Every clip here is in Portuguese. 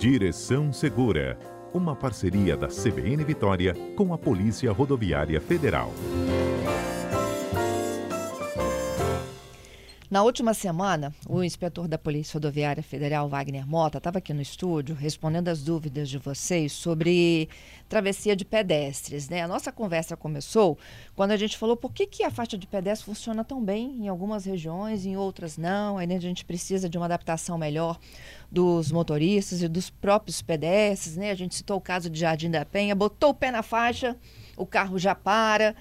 Direção Segura, uma parceria da CBN Vitória com a Polícia Rodoviária Federal. Na última semana, o inspetor da Polícia Rodoviária Federal, Wagner Mota, estava aqui no estúdio respondendo as dúvidas de vocês sobre travessia de pedestres. Né? A nossa conversa começou quando a gente falou por que, que a faixa de pedestre funciona tão bem em algumas regiões, em outras não. Aí né, a gente precisa de uma adaptação melhor dos motoristas e dos próprios pedestres. Né? A gente citou o caso de Jardim da Penha, botou o pé na faixa, o carro já para.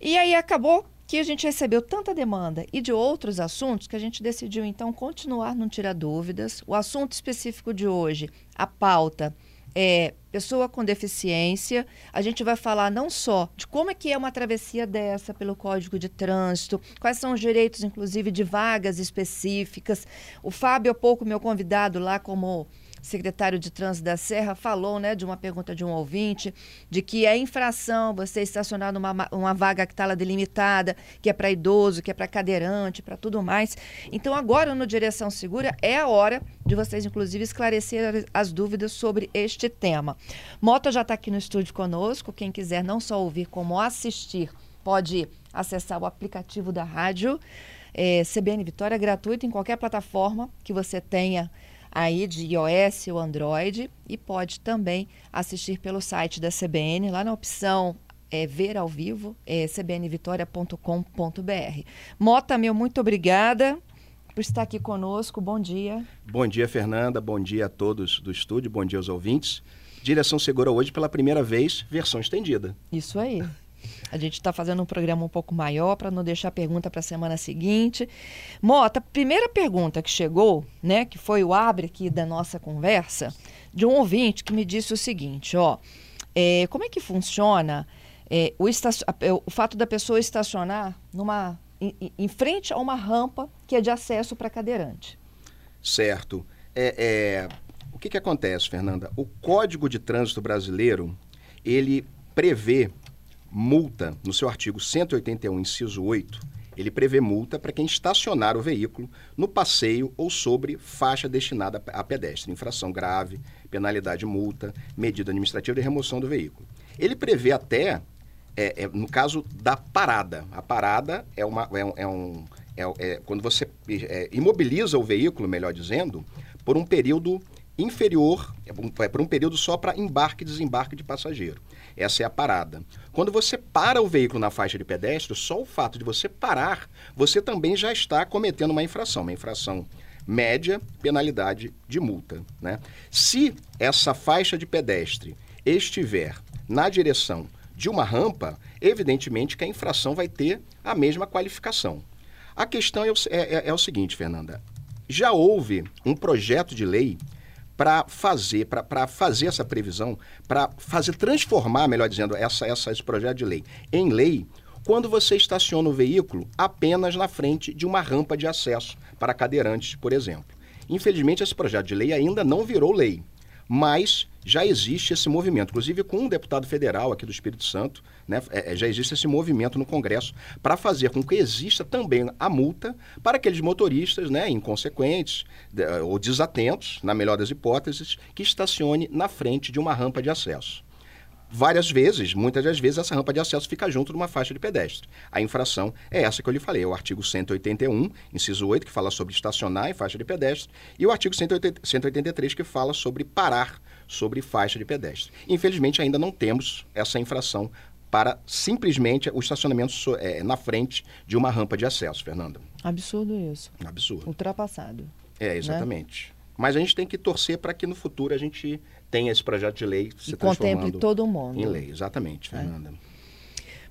E aí acabou que a gente recebeu tanta demanda e de outros assuntos que a gente decidiu então continuar no Tira Dúvidas. O assunto específico de hoje, a pauta é pessoa com deficiência. A gente vai falar não só de como é que é uma travessia dessa pelo Código de Trânsito, quais são os direitos, inclusive, de vagas específicas. O Fábio, há pouco, meu convidado lá como secretário de Trânsito da Serra, falou né, de uma pergunta de um ouvinte, de que é infração você estacionar numa uma vaga que está lá delimitada, que é para idoso, que é para cadeirante, para tudo mais. Então, agora no Direção Segura é a hora de vocês, inclusive, esclarecer as dúvidas sobre este tema. Mota já está aqui no estúdio conosco. Quem quiser não só ouvir, como assistir, pode acessar o aplicativo da rádio. É, CBN Vitória gratuito em qualquer plataforma que você tenha aí de iOS ou Android e pode também assistir pelo site da CBN, lá na opção é, ver ao vivo, é cbnvitoria.com.br. Mota, meu, muito obrigada por estar aqui conosco. Bom dia. Bom dia, Fernanda. Bom dia a todos do estúdio. Bom dia aos ouvintes. Direção Segura hoje pela primeira vez, versão estendida. Isso aí. A gente está fazendo um programa um pouco maior para não deixar pergunta para a semana seguinte. Mota, primeira pergunta que chegou, né, que foi o abre aqui da nossa conversa, de um ouvinte que me disse o seguinte, ó, é, como é que funciona é, o, o fato da pessoa estacionar numa em, em, frente a uma rampa que é de acesso para cadeirante? Certo. É, é, o que, que acontece, Fernanda? O Código de Trânsito Brasileiro ele prevê multa, no seu artigo 181, inciso 8, ele prevê multa para quem estacionar o veículo no passeio ou sobre faixa destinada a pedestre. Infração grave, penalidade multa, medida administrativa de remoção do veículo. Ele prevê até, é, é, no caso da parada. A parada é, uma, é, um, é, um, é, é quando você é, imobiliza o veículo, melhor dizendo, por um período inferior, é por um período só para embarque e desembarque de passageiro. Essa é a parada. Quando você para o veículo na faixa de pedestre, só o fato de você parar, você também já está cometendo uma infração, uma infração média, penalidade de multa. Né? Se essa faixa de pedestre estiver na direção de uma rampa, evidentemente que a infração vai ter a mesma qualificação. A questão é o, é, é, é o seguinte, Fernanda. Já houve um projeto de lei para fazer, para fazer essa previsão, para fazer transformar, melhor dizendo, essa, essa, esse projeto de lei em lei, quando você estaciona o veículo apenas na frente de uma rampa de acesso para cadeirantes, por exemplo. Infelizmente, esse projeto de lei ainda não virou lei, mas já existe esse movimento, inclusive com um deputado federal aqui do Espírito Santo, né, é, é já existe esse movimento no Congresso para fazer com que exista também a multa para aqueles motoristas né, inconsequentes ou desatentos, na melhor das hipóteses, que estacione na frente de uma rampa de acesso várias vezes, muitas das vezes, essa rampa de acesso fica junto de uma faixa de pedestre. A infração é essa que eu lhe falei, é o artigo 181, inciso 8, que fala sobre estacionar em faixa de pedestre, e o artigo 183, que fala sobre parar sobre faixa de pedestre. Infelizmente, ainda não temos essa infração para simplesmente o estacionamento é, na frente de uma rampa de acesso, Fernanda. Absurdo isso. Absurdo. Ultrapassado. É, exatamente. Né? Mas a gente tem que torcer para que no futuro a gente tenha esse projeto de lei se e contemple todo mundo. Em lei, exatamente, é. Fernanda. É.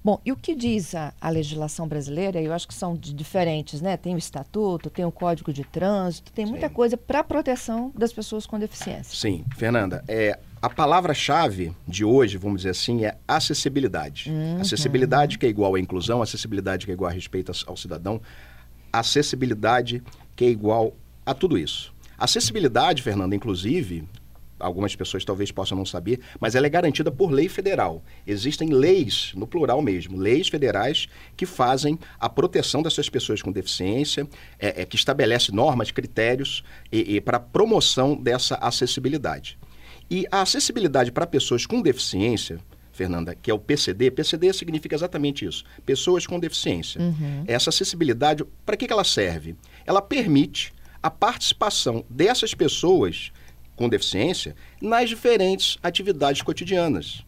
Bom, e o que diz a, a, legislação brasileira? Eu acho que são diferentes, né? Tem o estatuto, tem o código de trânsito, tem muita Sim. coisa para a proteção das pessoas com deficiência. Sim, Fernanda, é, a palavra-chave de hoje, vamos dizer assim, é acessibilidade. Uhum. Acessibilidade que é igual à inclusão, acessibilidade que é igual a respeito ao cidadão, acessibilidade que é igual a tudo isso. Acessibilidade, Fernanda, inclusive, algumas pessoas talvez possam não saber, mas ela é garantida por lei federal. Existem leis, no plural mesmo, leis federais que fazem a proteção dessas pessoas com deficiência, é, é, que estabelece normas, critérios e, e para promoção dessa acessibilidade. E a acessibilidade para pessoas com deficiência, Fernanda, que é o PCD, PCD significa exatamente isso, pessoas com deficiência. Uhum. Essa acessibilidade, para que, que ela serve? Ela permite a participação dessas pessoas com deficiência nas diferentes atividades cotidianas.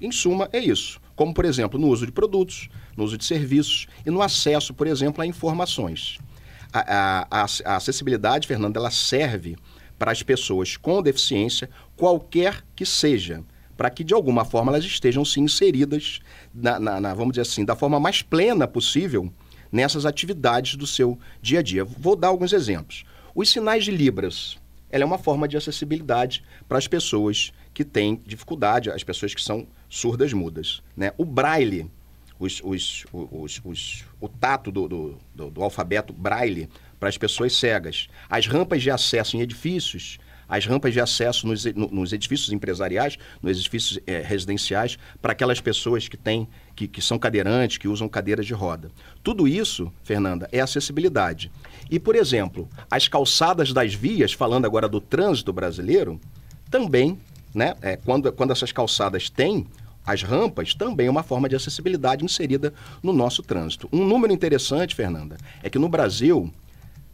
Em suma, é isso. Como, por exemplo, no uso de produtos, no uso de serviços e no acesso, por exemplo, a informações. A, a, a acessibilidade, Fernanda, ela serve para as pessoas com deficiência, qualquer que seja, para que de alguma forma elas estejam se inseridas, na, na, na, vamos dizer assim, da forma mais plena possível nessas atividades do seu dia a dia. Vou dar alguns exemplos. Os sinais de Libras, ela é uma forma de acessibilidade para as pessoas que têm dificuldade, as pessoas que são surdas mudas. Né? O braille, os, os, os, o tato do, do, do, do alfabeto braille para as pessoas cegas. As rampas de acesso em edifícios, as rampas de acesso nos, nos edifícios empresariais, nos edifícios é, residenciais, para aquelas pessoas que têm, que, que são cadeirantes, que usam cadeiras de roda. Tudo isso, Fernanda, é acessibilidade. E, por exemplo, as calçadas das vias, falando agora do trânsito brasileiro, também, né, é, quando, quando essas calçadas têm as rampas também é uma forma de acessibilidade inserida no nosso trânsito. Um número interessante, Fernanda, é que no Brasil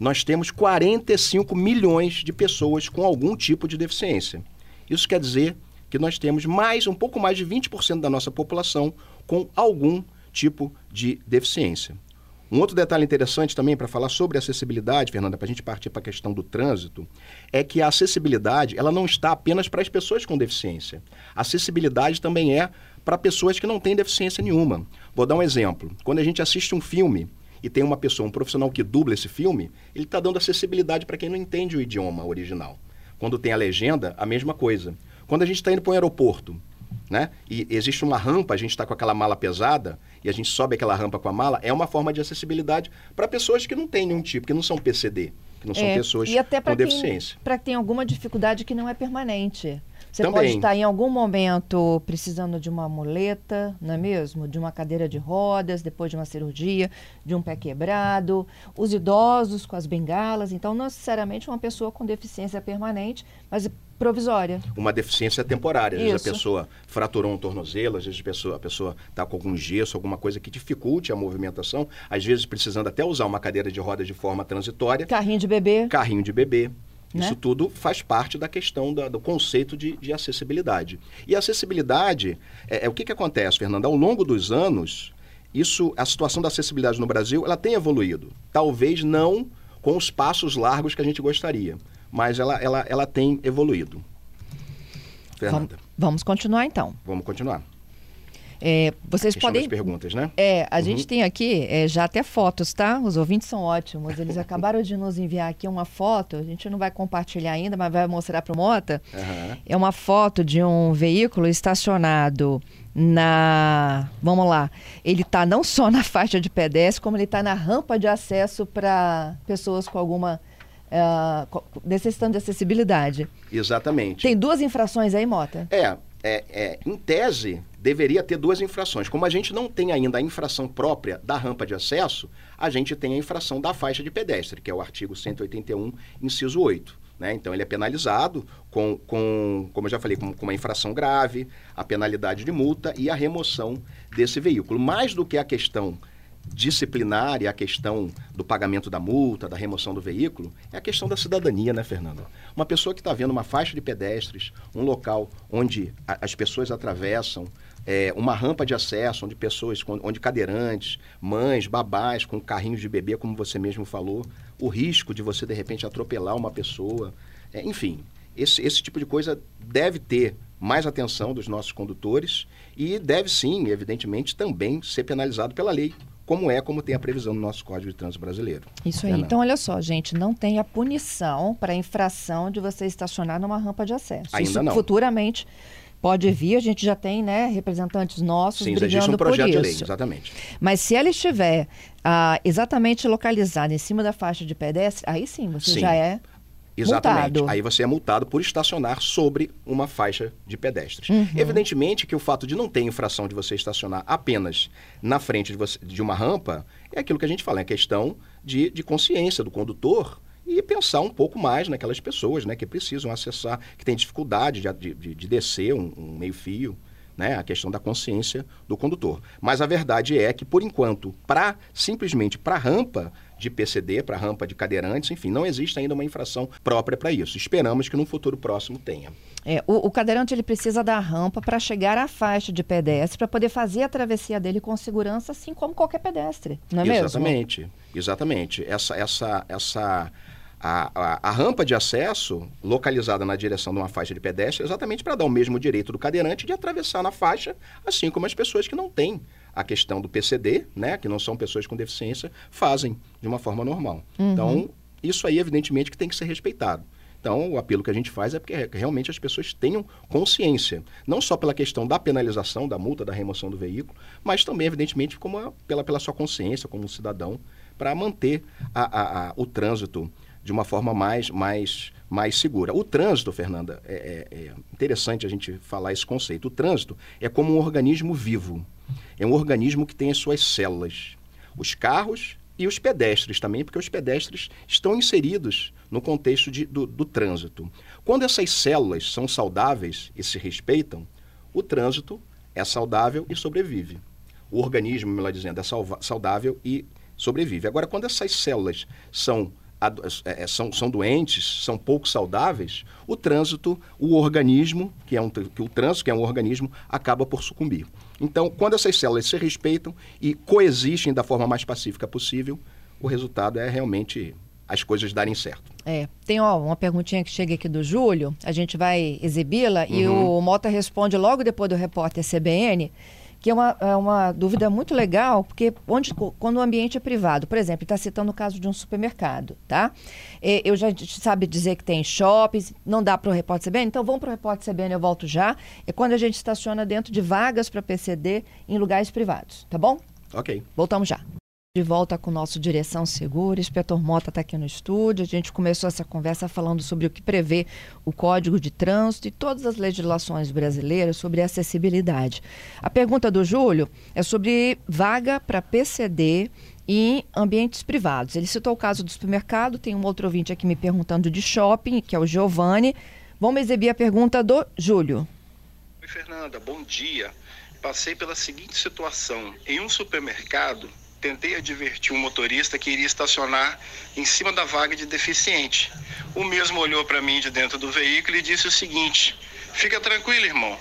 nós temos 45 milhões de pessoas com algum tipo de deficiência. Isso quer dizer que nós temos mais, um pouco mais de 20% da nossa população com algum tipo de deficiência. Um outro detalhe interessante também para falar sobre acessibilidade, Fernanda, para a gente partir para a questão do trânsito, é que a acessibilidade ela não está apenas para as pessoas com deficiência. A acessibilidade também é para pessoas que não têm deficiência nenhuma. Vou dar um exemplo. Quando a gente assiste um filme e tem uma pessoa, um profissional que dubla esse filme, ele está dando acessibilidade para quem não entende o idioma original. Quando tem a legenda, a mesma coisa. Quando a gente está indo para um aeroporto, né? E existe uma rampa, a gente está com aquela mala pesada e a gente sobe aquela rampa com a mala, é uma forma de acessibilidade para pessoas que não têm nenhum tipo, que não são PCD, que não são é, pessoas e até com deficiência. Para quem tem alguma dificuldade que não é permanente. Você Também. pode estar em algum momento precisando de uma muleta, não é mesmo? De uma cadeira de rodas, depois de uma cirurgia, de um pé quebrado. Os idosos com as bengalas. Então, não necessariamente uma pessoa com deficiência permanente, mas provisória. Uma deficiência temporária. Às vezes a pessoa fraturou um tornozelo, às vezes a pessoa a pessoa está com algum gesso, alguma coisa que dificulte a movimentação, às vezes precisando até usar uma cadeira de rodas de forma transitória. Carrinho de bebê. Carrinho de bebê. Né? Isso tudo faz parte da questão da, do conceito de, de, acessibilidade. E a acessibilidade, é, é, o que, que acontece, Fernando? Ao longo dos anos, isso, a situação da acessibilidade no Brasil, ela tem evoluído. Talvez não com os passos largos que a gente gostaria, mas ela, ela, ela tem evoluído. Fernanda. Vamos continuar então. Vamos continuar. É, vocês podem. perguntas, né? É, a uhum. gente tem aqui é, já até fotos, tá? Os ouvintes são ótimos. Eles acabaram de nos enviar aqui uma foto. A gente não vai compartilhar ainda, mas vai mostrar para o Mota. Uhum. É uma foto de um veículo estacionado na. Vamos lá. Ele está não só na faixa de pedestre, como ele está na rampa de acesso para pessoas com alguma. Uh, necessitando de acessibilidade. Exatamente. Tem duas infrações aí, Mota? É, é, é, em tese, deveria ter duas infrações. Como a gente não tem ainda a infração própria da rampa de acesso, a gente tem a infração da faixa de pedestre, que é o artigo 181, inciso 8. Né? Então, ele é penalizado com, com como eu já falei, com, com, uma infração grave, a penalidade de multa e a remoção desse veículo. Mais do que a questão disciplinar e a questão do pagamento da multa, da remoção do veículo, é a questão da cidadania, né, Fernando? Uma pessoa que está vendo uma faixa de pedestres, um local onde a, as pessoas atravessam, é, uma rampa de acesso onde pessoas, onde cadeirantes, mães, babás com carrinhos de bebê, como você mesmo falou, o risco de você de repente atropelar uma pessoa, é, enfim, esse, esse tipo de coisa deve ter mais atenção dos nossos condutores e deve sim, evidentemente, também ser penalizado pela lei, como é, como tem a previsão no nosso Código de Trânsito Brasileiro. Isso aí. Então, olha só, gente, não tem a punição para a infração de você estacionar numa rampa de acesso. Ainda Isso não. futuramente pode vir, a gente já tem né, representantes nossos Sim, brigando um projeto por isso. De lei, exatamente. Mas se ela estiver ah, exatamente localizada em cima da faixa de pedestre, aí sim, você sim. já é Exatamente. multado. Aí você é multado por estacionar sobre uma faixa de pedestres. Uhum. Evidentemente que o fato de não ter infração de você estacionar apenas na frente de, você- de uma rampa é aquilo que a gente fala, é questão de, de consciência do condutor e pensar um pouco mais naquelas pessoas né, que precisam acessar, que têm dificuldade de, de- de descer um, um meio-fio. Né, a questão da consciência do condutor. Mas a verdade é que, por enquanto, para simplesmente para rampa de PCD, para rampa de cadeirantes, enfim, não existe ainda uma infração própria para isso. Esperamos que no futuro próximo tenha. É, o, o cadeirante ele precisa da rampa para chegar à faixa de pedestre para poder fazer a travessia dele com segurança, assim como qualquer pedestre, não é mesmo? exatamente, exatamente. Essa, essa, essa a, a, a rampa de acesso localizada na direção de uma faixa de pedestre é exatamente para dar o mesmo direito do cadeirante de atravessar na faixa, assim como as pessoas que não têm a questão do PCD, né, que não são pessoas com deficiência, fazem de uma forma normal. Então, isso aí evidentemente que tem que ser respeitado. Então, o apelo que a gente faz é porque realmente as pessoas tenham consciência, não só pela questão da penalização, da multa, da remoção do veículo, mas também, evidentemente, como a- pela, pela sua consciência como um cidadão, para manter a- a- a- o trânsito de uma forma mais, mais, mais segura. O trânsito, Fernanda, é, é- é interessante a gente falar esse conceito. O trânsito é como um organismo vivo. É um organismo que tem as suas células. Os carros e os pedestres também, porque os pedestres estão inseridos no contexto de- do, do trânsito. Quando essas células são saudáveis e se respeitam, o trânsito é saudável e sobrevive. O organismo, melhor dizendo, é saudável e sobrevive. Agora, quando essas células são, ado- é, são, são doentes, são pouco saudáveis, o trânsito, o organismo, que é um, que o trânsito, que é um organismo, acaba por sucumbir. Então, quando essas células se respeitam e coexistem da forma mais pacífica possível, o resultado é realmente as coisas darem certo. É, tem ó, uma perguntinha que chega aqui do Júlio, a gente vai exibi-la e o Mota responde logo depois do repórter CBN, que é uma, é uma dúvida muito legal, porque onde, quando o ambiente é privado, por exemplo, está citando o caso de um supermercado, tá? Eu já sabe dizer que tem shoppings, não dá para o repórter CBN, então vamos para o repórter CBN, eu volto já. É quando a gente estaciona dentro de vagas para PCD em lugares privados, tá bom? Ok. Voltamos já. De volta com o nosso Direção Segura. Inspetor Mota está aqui no estúdio. A gente começou essa conversa falando sobre o que prevê o Código de Trânsito e todas as legislações brasileiras sobre acessibilidade. A pergunta do Júlio é sobre vaga para PCD em ambientes privados. Ele citou o caso do supermercado, tem um outro ouvinte aqui me perguntando de shopping, que é o Giovanni. Vamos exibir a pergunta do Júlio. Oi, Fernanda, bom dia. Passei pela seguinte situação. Em um supermercado, tentei advertir um motorista que iria estacionar em cima da vaga de deficiente. O mesmo olhou para mim de dentro do veículo e disse o seguinte: Fica tranquilo, irmão.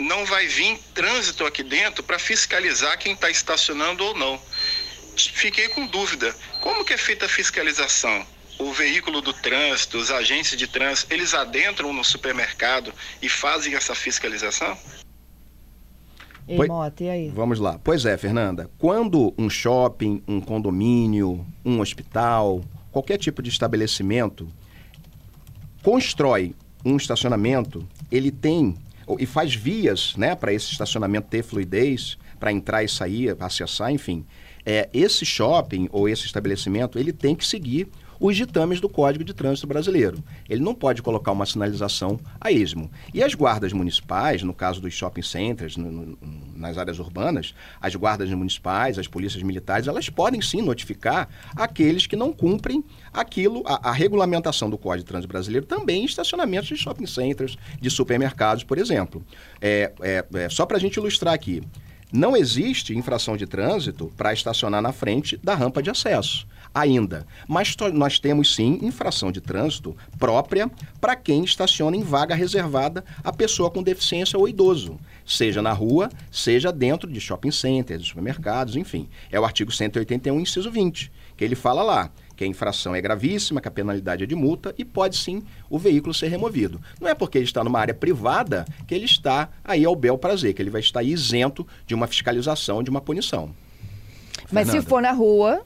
Não vai vir trânsito aqui dentro para fiscalizar quem está estacionando ou não. Fiquei com dúvida. Como que é feita a fiscalização? O veículo do trânsito, os agentes de trânsito, eles adentram no supermercado e fazem essa fiscalização? Ei, Oi. Mota, e aí? Vamos lá. Pois é, Fernanda. Quando um shopping, um condomínio, um hospital, qualquer tipo de estabelecimento constrói um estacionamento, ele tem e faz vias, né, para esse estacionamento ter fluidez, para entrar e sair, acessar, enfim. É, esse shopping ou esse estabelecimento, ele tem que seguir os ditames do Código de Trânsito Brasileiro. Ele não pode colocar uma sinalização a esmo. E as guardas municipais, no caso dos shopping centers, no- no- nas áreas urbanas, as guardas municipais, as polícias militares, elas podem sim notificar aqueles que não cumprem aquilo, a, a regulamentação do Código de Trânsito Brasileiro também em estacionamentos de shopping centers, de supermercados, por exemplo. É, é, é, só para a gente ilustrar aqui. Não existe infração de trânsito para estacionar na frente da rampa de acesso, ainda. Mas nós temos sim infração de trânsito própria para quem estaciona em vaga reservada a pessoa com deficiência ou idoso, seja na rua, seja dentro de shopping centers, de supermercados, enfim. É o artigo 181, inciso 20, que ele fala lá que a infração é gravíssima, que a penalidade é de multa e pode sim o veículo ser removido. Não é porque ele está numa área privada que ele está aí ao bel prazer, que ele vai estar isento de uma fiscalização, de uma punição. Mas se Fernanda. for na rua,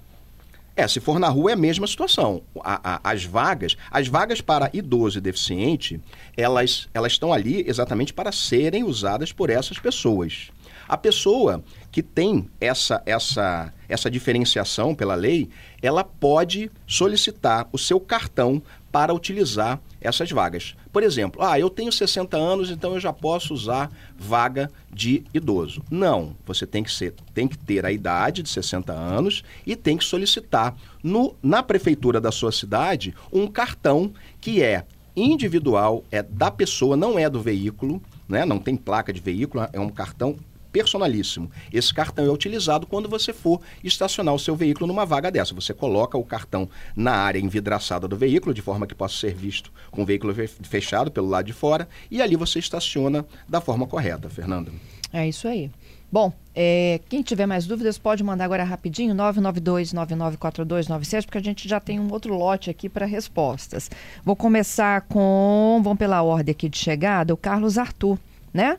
É, se for na rua é a mesma situação. A- a- as vagas, as vagas para idoso e deficiente, elas, elas estão ali exatamente para serem usadas por essas pessoas. A pessoa que tem essa, essa, essa diferenciação pela lei, ela pode solicitar o seu cartão para utilizar essas vagas. Por exemplo, ah, eu tenho 60 anos, então eu já posso usar vaga de idoso. Não, você tem que, ser, tem que ter a idade de 60 anos e tem que solicitar no, na prefeitura da sua cidade um cartão que é individual, é da pessoa, não é do veículo, né? não tem placa de veículo, é um cartão personalíssimo. Esse cartão é utilizado quando você for estacionar o seu veículo numa vaga dessa. Você coloca o cartão na área envidraçada do veículo, de forma que possa ser visto com o veículo fechado pelo lado de fora, e ali você estaciona da forma correta, Fernando. É isso aí. Bom, é, quem tiver mais dúvidas pode mandar agora rapidinho, 992-994297, porque a gente já tem um outro lote aqui para respostas. Vou começar com, vamos pela ordem aqui de chegada, o Carlos Arthur, né?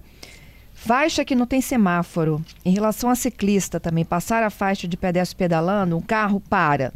Faixa que não tem semáforo. Em relação a ciclista também, passar a faixa de pedestre pedalando, um carro para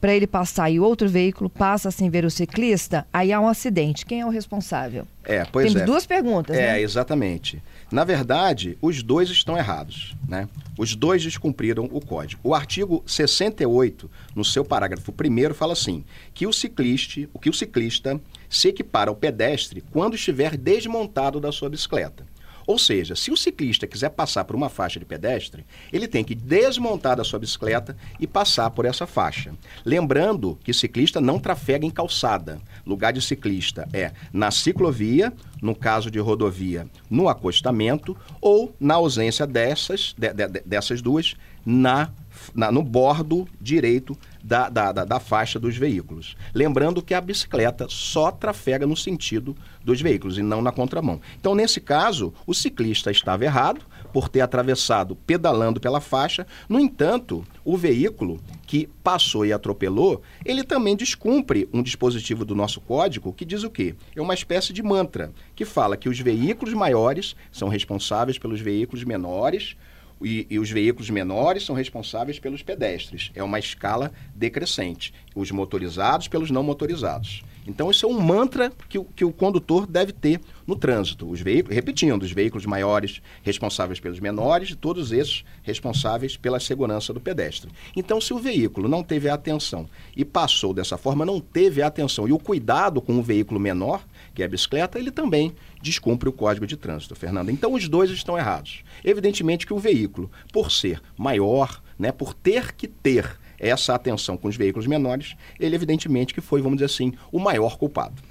para ele passar e outro veículo passa sem ver o ciclista, aí há um acidente. Quem é o responsável? É, pois Temos é. duas perguntas, é, né? exatamente. Na verdade, os dois estão errados, né? Os dois descumpriram o código. O artigo 68, no seu parágrafo 1 fala assim: que o ciclista, o que o ciclista se equipara ao pedestre quando estiver desmontado da sua bicicleta. Ou seja, se o ciclista quiser passar por uma faixa de pedestre, ele tem que desmontar da sua bicicleta e passar por essa faixa. Lembrando que ciclista não trafega em calçada. Lugar de ciclista é na ciclovia, no caso de rodovia, no acostamento, ou, na ausência dessas, de, de, dessas duas, na, na, no bordo direito da, da, da, da, faixa dos veículos. Lembrando que a bicicleta só trafega no sentido dos veículos e não na contramão. Então, nesse caso, o ciclista estava errado por ter atravessado pedalando pela faixa. No entanto, o veículo que passou e atropelou, ele também descumpre um dispositivo do nosso código que diz o quê? É uma espécie de mantra que fala que os veículos maiores são responsáveis pelos veículos menores e, e, os veículos menores são responsáveis pelos pedestres. É uma escala decrescente. Os motorizados pelos não motorizados. Então, isso é um mantra que, o, que o condutor deve ter no trânsito. Os veículos, repetindo, os veículos maiores responsáveis pelos menores e todos esses responsáveis pela segurança do pedestre. Então, se o veículo não teve a atenção e passou dessa forma, não teve a atenção e o cuidado com o veículo menor, que é a bicicleta, ele também descumpre o código de trânsito, Fernando. Então, os dois estão errados. Evidentemente que o veículo, por ser maior, né, por ter que ter essa atenção com os veículos menores, ele evidentemente que foi, vamos dizer assim, o maior culpado.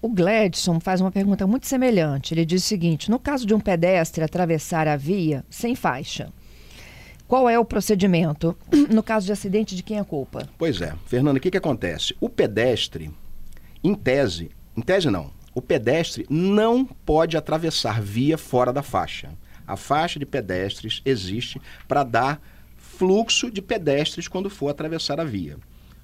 O Gladson faz uma pergunta muito semelhante. Ele diz o seguinte: no caso de um pedestre atravessar a via sem faixa, qual é o procedimento? No caso de acidente, de quem é a culpa? Pois é, Fernando, o que, que acontece? O pedestre, em tese, em tese não, o pedestre não pode atravessar via fora da faixa. A faixa de pedestres existe para dar fluxo de pedestres quando for atravessar a via.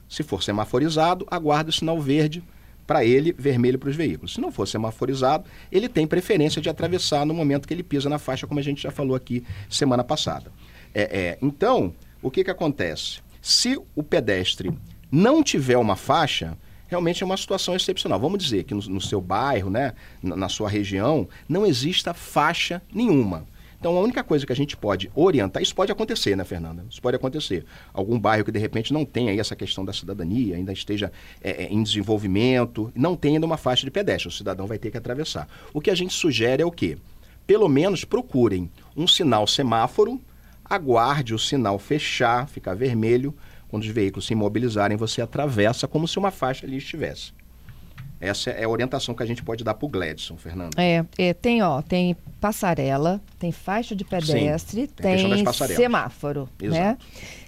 Se for semaforizado, aguarde o sinal verde para ele, vermelho para os veículos. Se não for semaforizado, ele tem preferência de atravessar no momento que ele pisa na faixa, como a gente já falou aqui semana passada. É, é, então, o que, que acontece? Se o pedestre não tiver uma faixa, realmente é uma situação excepcional. Vamos dizer que no, no seu bairro, né, na, na sua região, não exista faixa nenhuma. Então, a única coisa que a gente pode orientar, isso pode acontecer, né, Fernanda? Isso pode acontecer. Algum bairro que, de repente, não tenha aí essa questão da cidadania, ainda esteja é, é, em desenvolvimento, não tem ainda uma faixa de pedestre, o cidadão vai ter que atravessar. O que a gente sugere é o quê? Pelo menos procurem um sinal semáforo, aguarde o sinal fechar, ficar vermelho, quando os veículos se imobilizarem, você atravessa como se uma faixa ali estivesse. Essa é a orientação que a gente pode dar para o Gladson, Fernando. É, é, tem, ó, tem passarela, tem faixa de pedestre, Sim, tem, tem semáforo, Exato. né?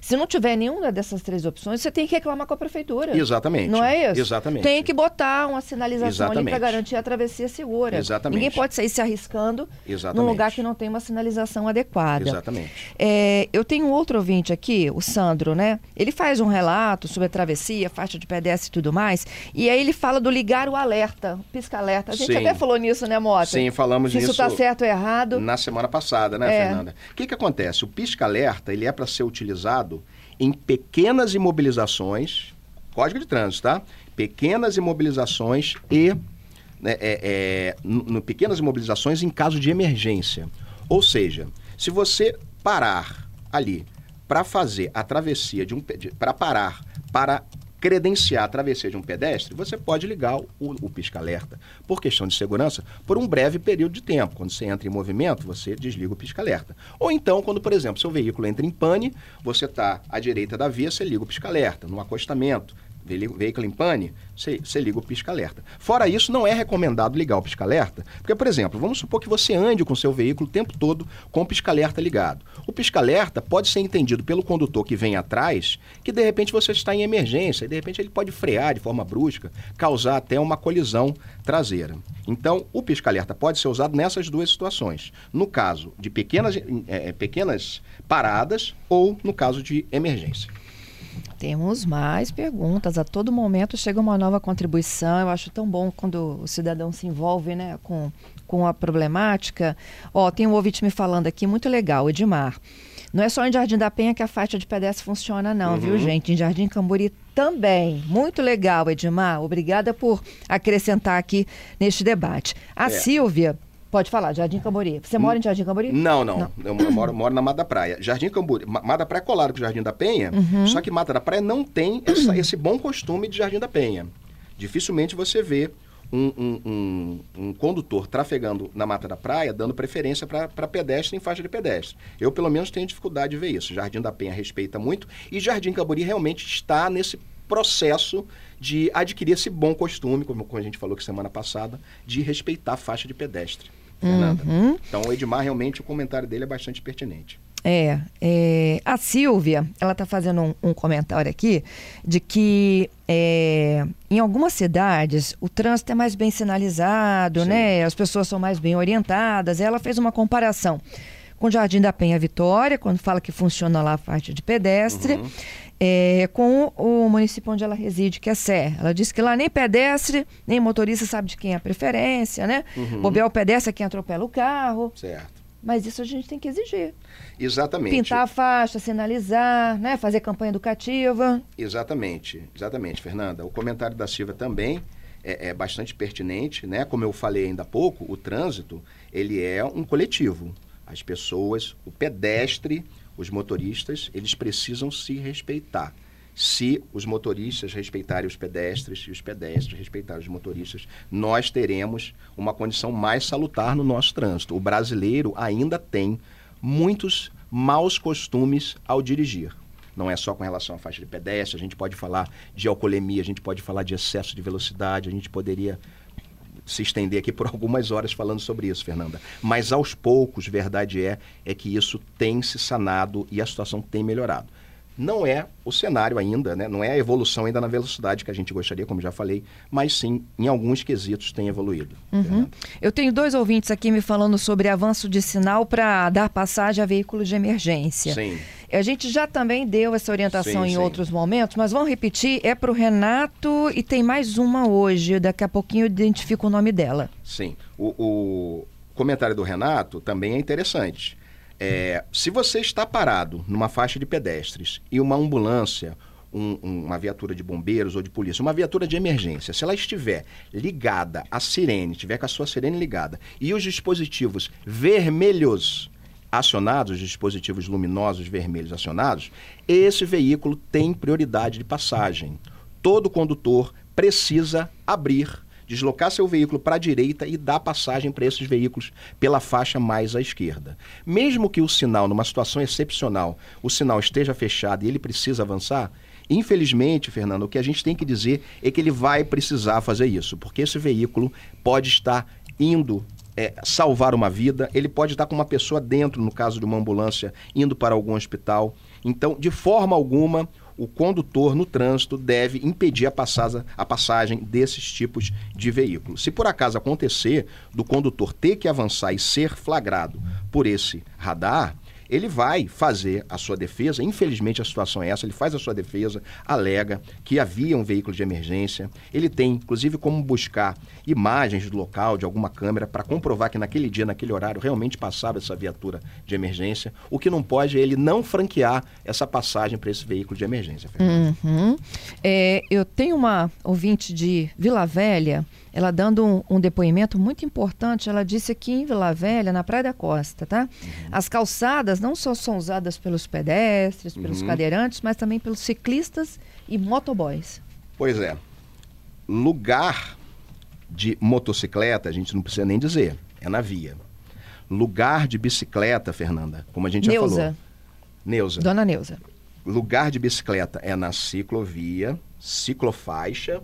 Se não tiver nenhuma dessas três opções, você tem que reclamar com a prefeitura. Exatamente. Não é isso? Exatamente. Tem que botar uma sinalização Exatamente. ali para garantir a travessia segura. Exatamente. Ninguém pode sair se arriscando Exatamente. num lugar que não tem uma sinalização adequada. Exatamente. É, eu tenho um outro ouvinte aqui, o Sandro, né? Ele faz um relato sobre a travessia, faixa de pedestre e tudo mais, e aí ele fala do ligar o alerta, pisca-alerta. A gente Sim. até falou nisso, né, Mota? Sim, falamos se nisso. Se isso está certo ou errado. Na semana passada, né, é. Fernanda? O que, que acontece? O pisca-alerta, ele é para ser utilizado em pequenas imobilizações, código de trânsito, tá? Pequenas imobilizações e né, é, é, no, pequenas imobilizações em caso de emergência. Ou seja, se você parar ali para fazer a travessia de um para parar para credenciar a travessia de um pedestre, você pode ligar o, o pisca-alerta, por questão de segurança, por um breve período de tempo. Quando você entra em movimento, você desliga o pisca-alerta. Ou então, quando, por exemplo, seu veículo entra em pane, você está à direita da via, você liga o pisca-alerta, no acostamento veículo em pane, você, você liga o pisca-alerta. Fora isso, não é recomendado ligar o pisca-alerta, porque, por exemplo, vamos supor que você ande com seu veículo o tempo todo com o pisca-alerta ligado. O pisca-alerta pode ser entendido pelo condutor que vem atrás, que de repente você está em emergência, e de repente ele pode frear de forma brusca, causar até uma colisão traseira. Então, o pisca-alerta pode ser usado nessas duas situações. No caso de pequenas, é, pequenas paradas ou no caso de emergência. Temos mais perguntas. A todo momento chega uma nova contribuição. Eu acho tão bom quando o cidadão se envolve né, com, com a problemática. Ó, tem um ouvinte me falando aqui, muito legal, Edmar. Não é só em Jardim da Penha que a faixa de pedestre funciona, não, uhum. viu, gente? Em Jardim Camburi também. Muito legal, Edmar. Obrigada por acrescentar aqui neste debate. A é. Silvia Pode falar, Jardim Cambori. Você mora em Jardim Cambori? Não, não. não. Eu moro, moro, na Mata da Praia. Jardim Cambori. Mata da Praia é colado com o Jardim da Penha, uhum. só que Mata da Praia não tem essa, esse bom costume de Jardim da Penha. Dificilmente você vê um, um, um, um, condutor trafegando na Mata da Praia dando preferência para pedestre em faixa de pedestre. Eu, pelo menos, tenho dificuldade de ver isso. Jardim da Penha respeita muito e Jardim Cambori realmente está nesse processo de adquirir esse bom costume, como a gente falou que semana passada, de respeitar a faixa de pedestre. Fernanda. Uhum. Então, o Edmar, realmente, o comentário dele é bastante pertinente. É, é, a Silvia, ela está fazendo um, um, comentário aqui de que é, em algumas cidades o trânsito é mais bem sinalizado, Sim. né? As pessoas são mais bem orientadas. Ela fez uma comparação com o Jardim da Penha Vitória, quando fala que funciona lá a faixa de pedestre. Uhum é, com o município onde ela reside, que é Sé. Ela disse que lá nem pedestre, nem motorista sabe de quem é a preferência, né? Uhum. Bobear o pedestre é quem atropela o carro. Certo. Mas isso a gente tem que exigir. Exatamente. Pintar a faixa, sinalizar, né? fazer campanha educativa. Exatamente, exatamente, Fernanda. O comentário da Silvia também é, é bastante pertinente, né? Como eu falei ainda há pouco, o trânsito, ele é um coletivo. As pessoas, o pedestre, os motoristas, eles precisam se respeitar. Se os motoristas respeitarem os pedestres e os pedestres respeitarem os motoristas, nós teremos uma condição mais salutar no nosso trânsito. O brasileiro ainda tem muitos maus costumes ao dirigir. Não é só com relação à faixa de pedestre, a gente pode falar de alcoolemia, a gente pode falar de excesso de velocidade, a gente poderia se estender aqui por algumas horas falando sobre isso, Fernanda. Mas aos poucos, verdade é, é que isso tem se sanado e a situação tem melhorado. Não é o cenário ainda, né? não é a evolução ainda na velocidade que a gente gostaria, como já falei, mas sim, em alguns quesitos tem evoluído. Uhum. Eu tenho dois ouvintes aqui me falando sobre avanço de sinal para dar passagem a veículos de emergência. Sim. A gente já também deu essa orientação sim, em sim. outros momentos, mas vamos repetir, é para o Renato e tem mais uma hoje, daqui a pouquinho eu identifico o nome dela. Sim, o, o comentário do Renato também é interessante. É, se você está parado numa faixa de pedestres e uma ambulância, um, um, uma viatura de bombeiros ou de polícia, uma viatura de emergência, se ela estiver ligada à sirene, estiver com a sua sirene ligada e os dispositivos vermelhos acionados, os dispositivos luminosos vermelhos acionados, esse veículo tem prioridade de passagem. Todo condutor precisa abrir, deslocar seu veículo para a direita e dar passagem para esses veículos pela faixa mais à esquerda. Mesmo que o sinal, numa situação excepcional, o sinal esteja fechado e ele precisa avançar, Infelizmente, Fernando, o que a gente tem que dizer é que ele vai precisar fazer isso, porque esse veículo pode estar indo é, salvar uma vida, ele pode estar com uma pessoa dentro, no caso de uma ambulância, indo para algum hospital. Então, de forma alguma, o condutor no trânsito deve impedir a passagem, a passagem desses tipos de veículos. Se por acaso acontecer do condutor ter que avançar e ser flagrado por esse radar, ele vai fazer a sua defesa. Infelizmente a situação é essa, ele faz a sua defesa, alega que havia um veículo de emergência. Ele tem, inclusive, como buscar imagens do local, de alguma câmera, para comprovar que naquele dia, naquele horário, realmente passava essa viatura de emergência. O que não pode é ele não franquear essa passagem para esse veículo de emergência. Uhum. É, eu tenho uma ouvinte de Vila Velha ela dando um, um, depoimento muito importante. Ela disse aqui em Vila Velha, na Praia da Costa, tá? Uhum. As calçadas não só são usadas pelos pedestres, pelos uhum. cadeirantes, mas também pelos ciclistas e motoboys. Pois é. Lugar de motocicleta, a gente não precisa nem dizer, é na via. Lugar de bicicleta, Fernanda, como a gente já Neuza. falou. Neuza. Dona Neuza. Lugar de bicicleta é na ciclovia, ciclofaixa.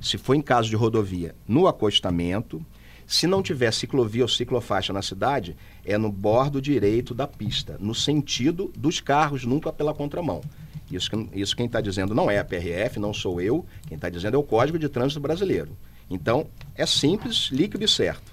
Se for em caso de rodovia, no acostamento. Se não tiver ciclovia ou ciclofaixa na cidade, é no bordo direito da pista, no sentido dos carros, nunca pela contramão. Isso, isso quem está dizendo não é a PRF, não sou eu. Quem está dizendo é o Código de Trânsito Brasileiro. Então, é simples, líquido e certo.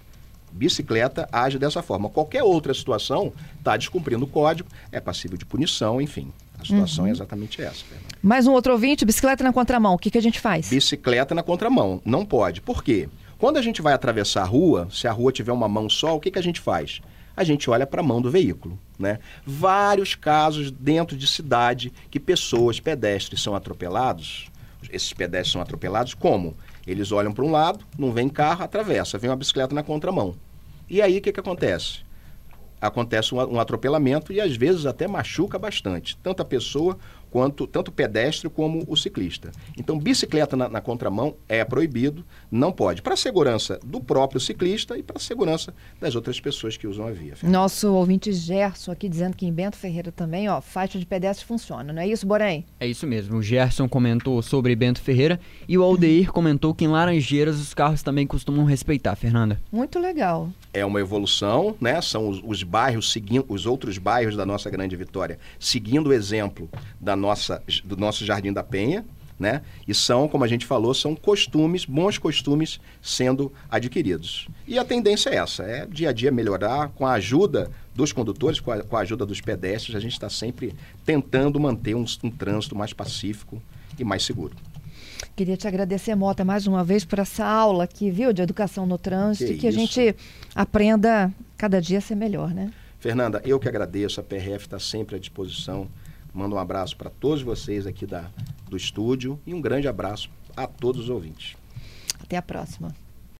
Bicicleta age dessa forma. Qualquer outra situação está descumprindo o código, é passível de punição, enfim. A situação é exatamente essa. Fernanda. Mais um outro ouvinte, bicicleta na contramão. O que, que a gente faz? Bicicleta na contramão. Não pode. Por quê? Quando a gente vai atravessar a rua, se a rua tiver uma mão só, o que, que a gente faz? A gente olha para a mão do veículo. Né? Vários casos dentro de cidade que pessoas, pedestres, são atropelados. Esses pedestres são atropelados como? Eles olham para um lado, não vem carro, atravessa, vem uma bicicleta na contramão. E aí o que, que acontece? acontece um, um atropelamento e às vezes até machuca bastante, tanto a pessoa quanto tanto o pedestre como o ciclista. Então, bicicleta na, na contramão é proibido, não pode, para a segurança do próprio ciclista e para a segurança das outras pessoas que usam a via. Nosso ouvinte Gerson aqui dizendo que em Bento Ferreira também, ó, faixa de pedestre funciona, não é isso, Borém? É isso mesmo. O Gerson comentou sobre Bento Ferreira e o Aldeir comentou que em Laranjeiras os carros também costumam respeitar, Fernanda. Muito legal. É uma evolução, né? São os, os bairros seguindo, os outros bairros da nossa grande vitória, seguindo o exemplo da nossa, do nosso Jardim da Penha, né? E são, como a gente falou, são costumes, bons costumes sendo adquiridos. E a tendência é essa, é dia a dia melhorar com a ajuda dos condutores, com a, com a ajuda dos pedestres, a gente está sempre tentando manter um, um trânsito mais pacífico e mais seguro. Queria te agradecer, Mota, mais uma vez por essa aula aqui, viu, de educação no trânsito, Que que, a gente aprenda cada dia a ser melhor, né? Fernanda, eu que agradeço, a PRF está sempre à disposição. Mando um abraço para todos vocês aqui da, do estúdio e um grande abraço a todos os ouvintes. Até a próxima.